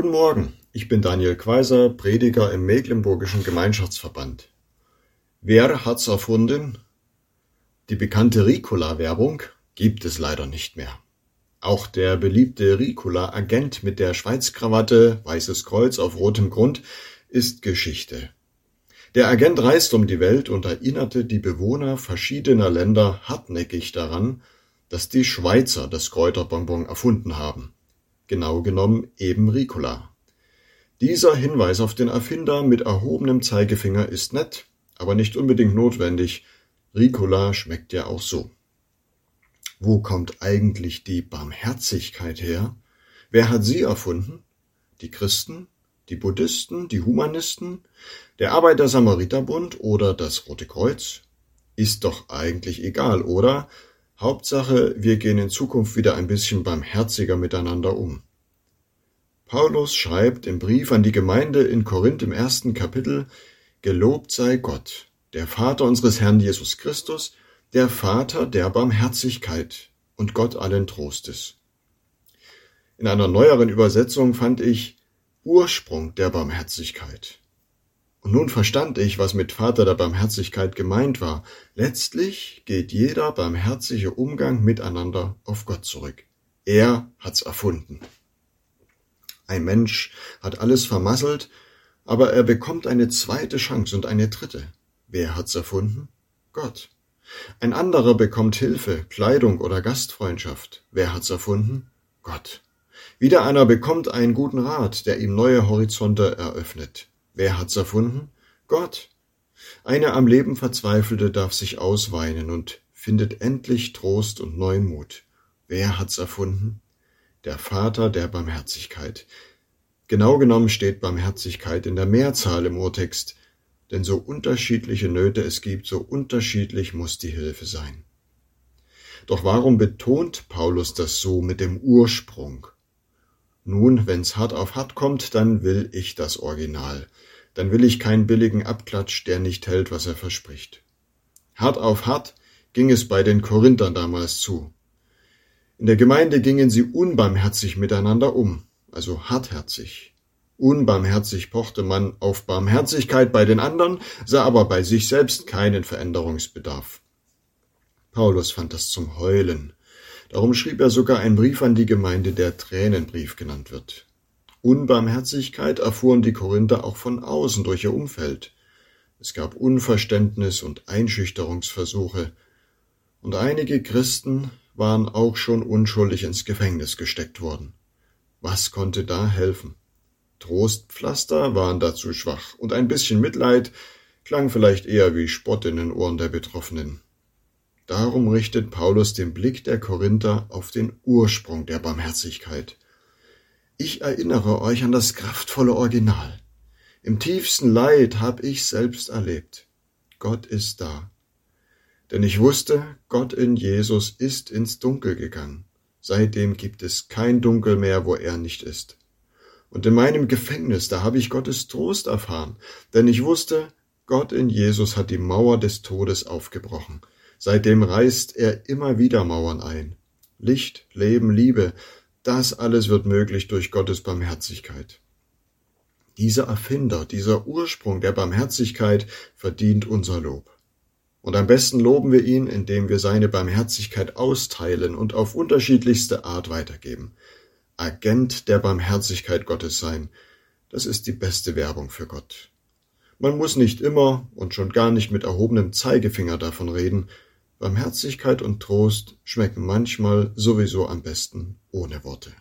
Guten Morgen, ich bin Daniel Quaiser, Prediger im Mecklenburgischen Gemeinschaftsverband. Wer hat's erfunden? Die bekannte Ricola-Werbung gibt es leider nicht mehr. Auch der beliebte Ricola-Agent mit der Schweizkrawatte, weißes Kreuz auf rotem Grund ist Geschichte. Der Agent reist um die Welt und erinnerte die Bewohner verschiedener Länder hartnäckig daran, dass die Schweizer das Kräuterbonbon erfunden haben genau genommen eben Ricola. Dieser Hinweis auf den Erfinder mit erhobenem Zeigefinger ist nett, aber nicht unbedingt notwendig. Ricola schmeckt ja auch so. Wo kommt eigentlich die Barmherzigkeit her? Wer hat sie erfunden? Die Christen? Die Buddhisten? Die Humanisten? Der Arbeiter-Samariter-Bund oder das Rote Kreuz? Ist doch eigentlich egal, oder? Hauptsache, wir gehen in Zukunft wieder ein bisschen barmherziger miteinander um. Paulus schreibt im Brief an die Gemeinde in Korinth im ersten Kapitel, Gelobt sei Gott, der Vater unseres Herrn Jesus Christus, der Vater der Barmherzigkeit und Gott allen Trostes. In einer neueren Übersetzung fand ich Ursprung der Barmherzigkeit. Und nun verstand ich, was mit Vater der Barmherzigkeit gemeint war. Letztlich geht jeder barmherzige Umgang miteinander auf Gott zurück. Er hat's erfunden. Ein Mensch hat alles vermasselt, aber er bekommt eine zweite Chance und eine dritte. Wer hat's erfunden? Gott. Ein anderer bekommt Hilfe, Kleidung oder Gastfreundschaft. Wer hat's erfunden? Gott. Wieder einer bekommt einen guten Rat, der ihm neue Horizonte eröffnet. Wer hat's erfunden? Gott. Eine am Leben Verzweifelte darf sich ausweinen und findet endlich Trost und neuen Mut. Wer hat's erfunden? Der Vater der Barmherzigkeit. Genau genommen steht Barmherzigkeit in der Mehrzahl im Urtext, denn so unterschiedliche Nöte es gibt, so unterschiedlich muss die Hilfe sein. Doch warum betont Paulus das so mit dem Ursprung? Nun, wenn's hart auf hart kommt, dann will ich das Original. Dann will ich keinen billigen Abklatsch, der nicht hält, was er verspricht. Hart auf hart ging es bei den Korinthern damals zu. In der Gemeinde gingen sie unbarmherzig miteinander um, also hartherzig. Unbarmherzig pochte man auf Barmherzigkeit bei den anderen, sah aber bei sich selbst keinen Veränderungsbedarf. Paulus fand das zum Heulen. Darum schrieb er sogar einen Brief an die Gemeinde, der Tränenbrief genannt wird. Unbarmherzigkeit erfuhren die Korinther auch von außen durch ihr Umfeld. Es gab Unverständnis und Einschüchterungsversuche, und einige Christen waren auch schon unschuldig ins Gefängnis gesteckt worden. Was konnte da helfen? Trostpflaster waren dazu schwach, und ein bisschen Mitleid klang vielleicht eher wie Spott in den Ohren der Betroffenen. Darum richtet Paulus den Blick der Korinther auf den Ursprung der Barmherzigkeit. Ich erinnere euch an das kraftvolle Original. Im tiefsten Leid hab ich selbst erlebt. Gott ist da. Denn ich wusste, Gott in Jesus ist ins Dunkel gegangen. Seitdem gibt es kein Dunkel mehr, wo er nicht ist. Und in meinem Gefängnis, da habe ich Gottes Trost erfahren, denn ich wusste, Gott in Jesus hat die Mauer des Todes aufgebrochen. Seitdem reißt er immer wieder Mauern ein. Licht, Leben, Liebe, das alles wird möglich durch Gottes Barmherzigkeit. Dieser Erfinder, dieser Ursprung der Barmherzigkeit verdient unser Lob. Und am besten loben wir ihn, indem wir seine Barmherzigkeit austeilen und auf unterschiedlichste Art weitergeben. Agent der Barmherzigkeit Gottes sein, das ist die beste Werbung für Gott. Man muss nicht immer und schon gar nicht mit erhobenem Zeigefinger davon reden, Barmherzigkeit und Trost schmecken manchmal sowieso am besten ohne Worte.